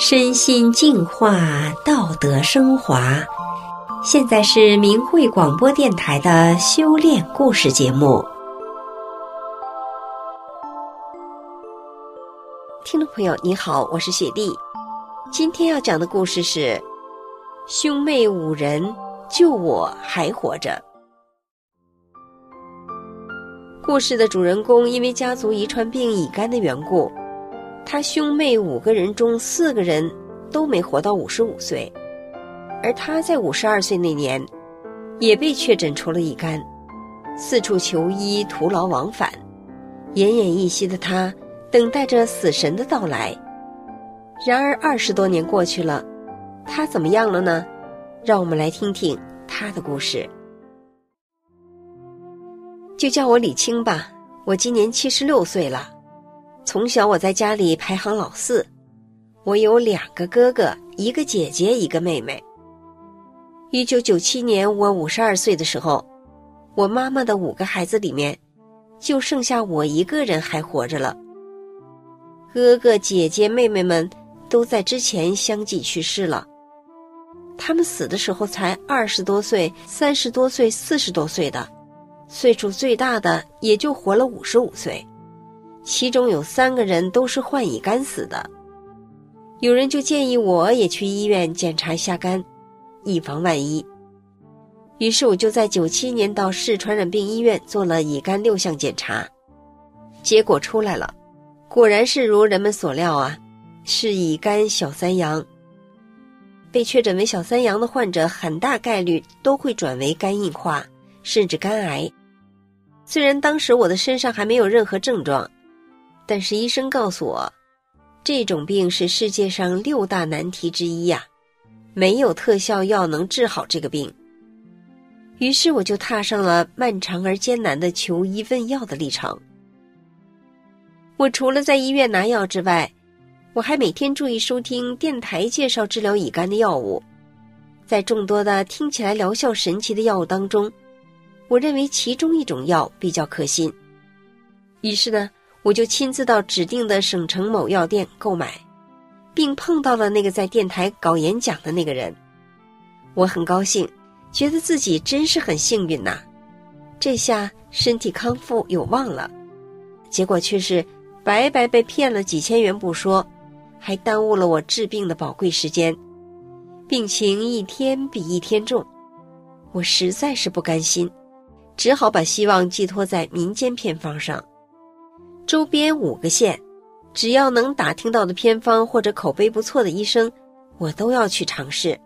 身心净化，道德升华。现在是明慧广播电台的修炼故事节目。听众朋友，你好，我是雪莉。今天要讲的故事是：兄妹五人，就我还活着。故事的主人公因为家族遗传病乙肝的缘故。他兄妹五个人中，四个人都没活到五十五岁，而他在五十二岁那年，也被确诊出了乙肝，四处求医，徒劳往返，奄奄一息的他等待着死神的到来。然而二十多年过去了，他怎么样了呢？让我们来听听他的故事。就叫我李青吧，我今年七十六岁了。从小我在家里排行老四，我有两个哥哥，一个姐姐，一个妹妹。一九九七年我五十二岁的时候，我妈妈的五个孩子里面，就剩下我一个人还活着了。哥哥姐姐妹妹们都在之前相继去世了，他们死的时候才二十多岁、三十多岁、四十多岁的，岁数最大的也就活了五十五岁。其中有三个人都是患乙肝死的，有人就建议我也去医院检查一下肝，以防万一。于是我就在九七年到市传染病医院做了乙肝六项检查，结果出来了，果然是如人们所料啊，是乙肝小三阳。被确诊为小三阳的患者，很大概率都会转为肝硬化，甚至肝癌。虽然当时我的身上还没有任何症状。但是医生告诉我，这种病是世界上六大难题之一呀，没有特效药能治好这个病。于是我就踏上了漫长而艰难的求医问药的历程。我除了在医院拿药之外，我还每天注意收听电台介绍治疗乙肝的药物。在众多的听起来疗效神奇的药物当中，我认为其中一种药比较可信。于是呢。我就亲自到指定的省城某药店购买，并碰到了那个在电台搞演讲的那个人。我很高兴，觉得自己真是很幸运呐，这下身体康复有望了。结果却是白白被骗了几千元不说，还耽误了我治病的宝贵时间，病情一天比一天重，我实在是不甘心，只好把希望寄托在民间偏方上。周边五个县，只要能打听到的偏方或者口碑不错的医生，我都要去尝试。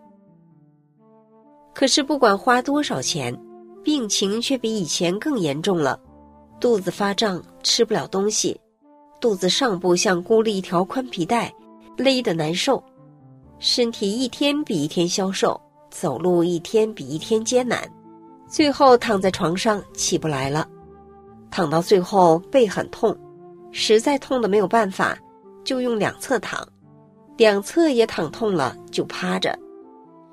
可是不管花多少钱，病情却比以前更严重了，肚子发胀，吃不了东西，肚子上部像箍了一条宽皮带，勒得难受，身体一天比一天消瘦，走路一天比一天艰难，最后躺在床上起不来了，躺到最后背很痛。实在痛得没有办法，就用两侧躺，两侧也躺痛了就趴着，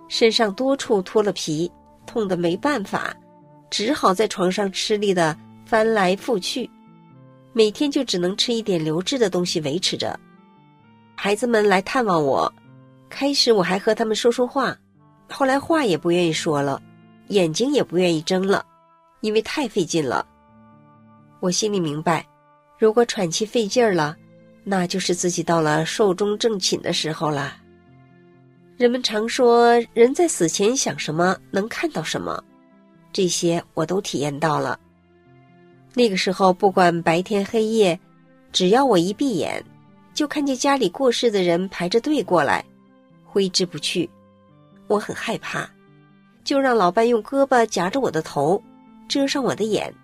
身上多处脱了皮，痛得没办法，只好在床上吃力的翻来覆去，每天就只能吃一点流质的东西维持着。孩子们来探望我，开始我还和他们说说话，后来话也不愿意说了，眼睛也不愿意睁了，因为太费劲了。我心里明白。如果喘气费劲儿了，那就是自己到了寿终正寝的时候了。人们常说，人在死前想什么，能看到什么，这些我都体验到了。那个时候，不管白天黑夜，只要我一闭眼，就看见家里过世的人排着队过来，挥之不去。我很害怕，就让老伴用胳膊夹着我的头，遮上我的眼，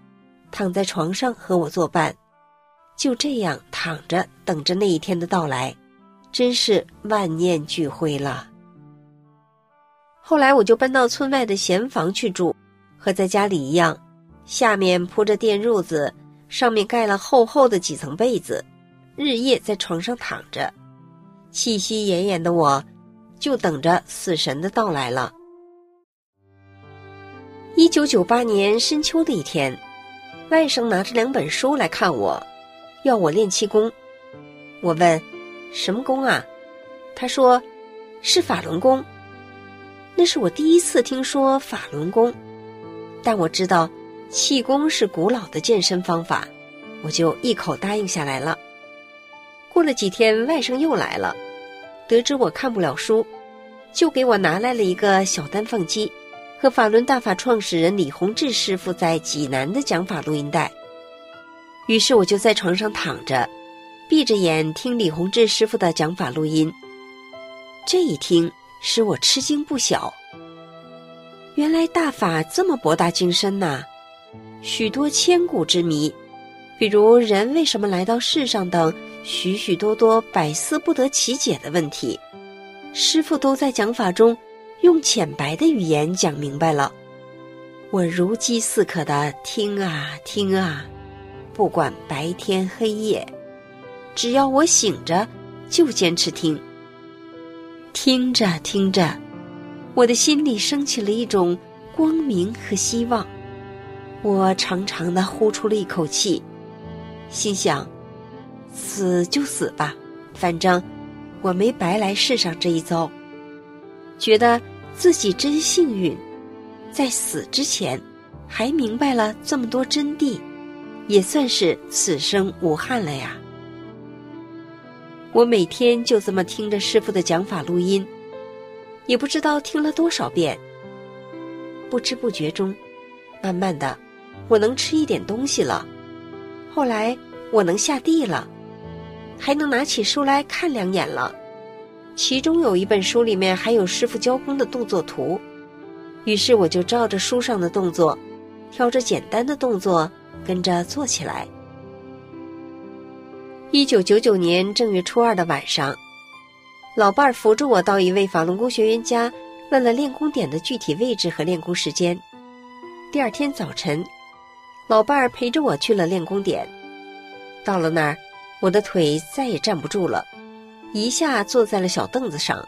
躺在床上和我作伴。就这样躺着等着那一天的到来，真是万念俱灰了。后来我就搬到村外的闲房去住，和在家里一样，下面铺着垫褥子，上面盖了厚厚的几层被子，日夜在床上躺着，气息奄奄的我，就等着死神的到来了。一九九八年深秋的一天，外甥拿着两本书来看我。要我练气功，我问：“什么功啊？”他说：“是法轮功。”那是我第一次听说法轮功，但我知道气功是古老的健身方法，我就一口答应下来了。过了几天，外甥又来了，得知我看不了书，就给我拿来了一个小单放机和法轮大法创始人李洪志师傅在济南的讲法录音带。于是我就在床上躺着，闭着眼听李洪志师傅的讲法录音。这一听，使我吃惊不小。原来大法这么博大精深呐，许多千古之谜，比如人为什么来到世上等许许多多百思不得其解的问题，师傅都在讲法中用浅白的语言讲明白了。我如饥似渴的听啊听啊，不管白天黑夜，只要我醒着，就坚持听。听着听着，我的心里升起了一种光明和希望。我长长的呼出了一口气，心想：死就死吧，反正我没白来世上这一遭。觉得自己真幸运，在死之前还明白了这么多真谛，也算是此生无憾了呀。我每天就这么听着师傅的讲法录音，也不知道听了多少遍。不知不觉中，慢慢的，我能吃一点东西了。后来我能下地了，还能拿起书来看两眼了。其中有一本书里面还有师傅教功的动作图，于是我就照着书上的动作，挑着简单的动作跟着做起来。一九九九年正月初二的晚上，老伴儿扶着我到一位法轮功学员家，问了练功点的具体位置和练功时间。第二天早晨，老伴儿陪着我去了练功点。到了那儿，我的腿再也站不住了，一下坐在了小凳子上，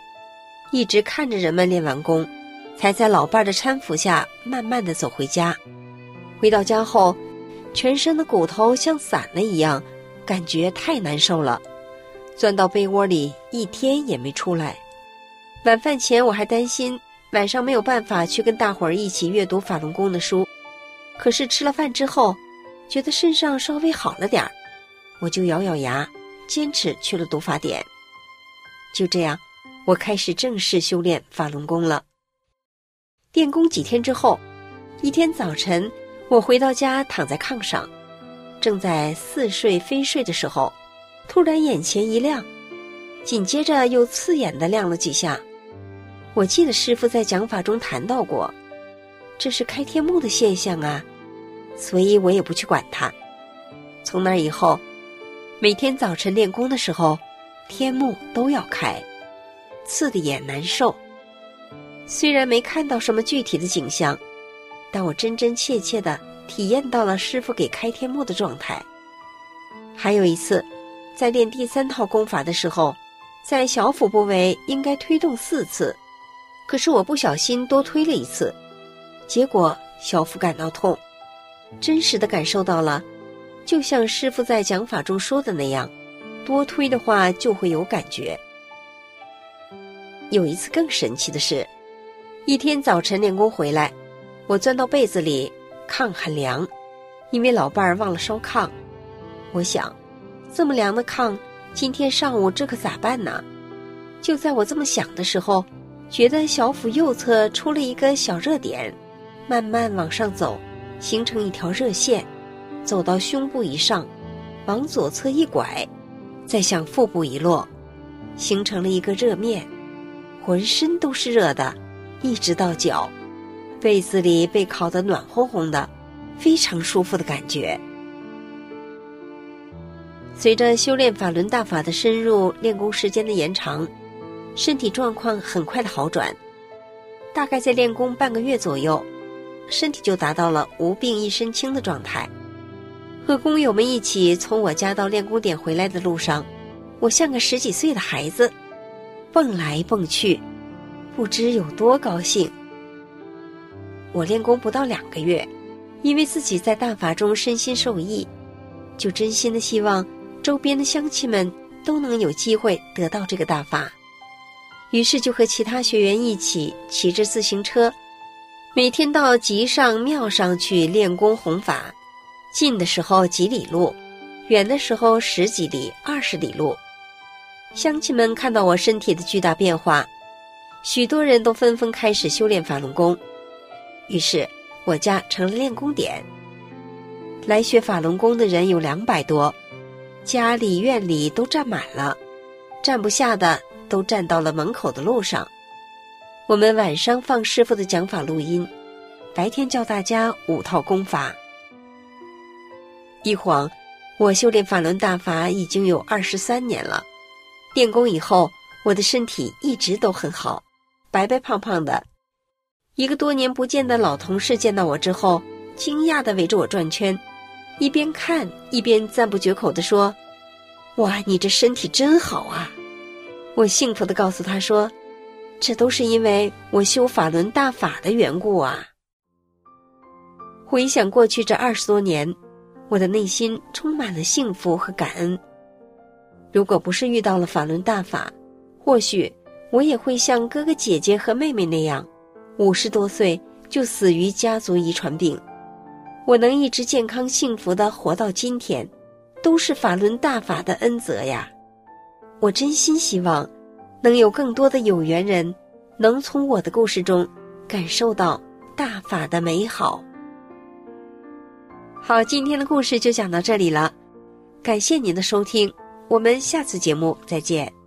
一直看着人们练完功，才在老伴儿的搀扶下慢慢的走回家。回到家后，全身的骨头像散了一样。感觉太难受了，钻到被窝里一天也没出来。晚饭前我还担心晚上没有办法去跟大伙儿一起阅读法轮功的书，可是吃了饭之后，觉得身上稍微好了点儿，我就咬咬牙，坚持去了读法点。就这样，我开始正式修炼法轮功了。练功几天之后，一天早晨，我回到家，躺在炕上。正在似睡非睡的时候，突然眼前一亮，紧接着又刺眼的亮了几下。我记得师父在讲法中谈到过，这是开天目的现象啊，所以我也不去管它。从那以后，每天早晨练功的时候，天目都要开，刺的眼难受。虽然没看到什么具体的景象，但我真真切切的。体验到了师傅给开天目的状态。还有一次，在练第三套功法的时候，在小腹部位应该推动四次，可是我不小心多推了一次，结果小腹感到痛，真实的感受到了，就像师傅在讲法中说的那样，多推的话就会有感觉。有一次更神奇的是，一天早晨练功回来，我钻到被子里。炕很凉，因为老伴儿忘了烧炕。我想，这么凉的炕，今天上午这可咋办呢？就在我这么想的时候，觉得小腹右侧出了一个小热点，慢慢往上走，形成一条热线，走到胸部以上，往左侧一拐，再向腹部一落，形成了一个热面，浑身都是热的，一直到脚。被子里被烤得暖烘烘的，非常舒服的感觉。随着修炼法轮大法的深入，练功时间的延长，身体状况很快的好转。大概在练功半个月左右，身体就达到了无病一身轻的状态。和工友们一起从我家到练功点回来的路上，我像个十几岁的孩子，蹦来蹦去，不知有多高兴。我练功不到两个月，因为自己在大法中身心受益，就真心的希望周边的乡亲们都能有机会得到这个大法，于是就和其他学员一起骑着自行车，每天到集上庙上去练功弘法。近的时候几里路，远的时候十几里、二十里路。乡亲们看到我身体的巨大变化，许多人都纷纷开始修炼法轮功。于是我家成了练功点。来学法轮功的人有两百多，家里院里都站满了，站不下的。都站到了门口的路上。我们晚上放师傅的讲法录音，白天教大家五套功法。一晃，我修炼法轮大法已经有二十三年了。练功以后，我的身体一直都很好，白白胖胖的。一个多年不见的老同事见到我之后，惊讶地围着我转圈，一边看一边赞不绝口地说：“哇，你这身体真好啊！”我幸福地告诉他说：“这都是因为我修法轮大法的缘故啊！”回想过去这二十多年，我的内心充满了幸福和感恩。如果不是遇到了法轮大法，或许我也会像哥哥姐姐和妹妹那样，五十多岁就死于家族遗传病。我能一直健康幸福的活到今天，都是法轮大法的恩泽呀！我真心希望，能有更多的有缘人，能从我的故事中感受到大法的美好。好，今天的故事就讲到这里了，感谢您的收听，我们下次节目再见。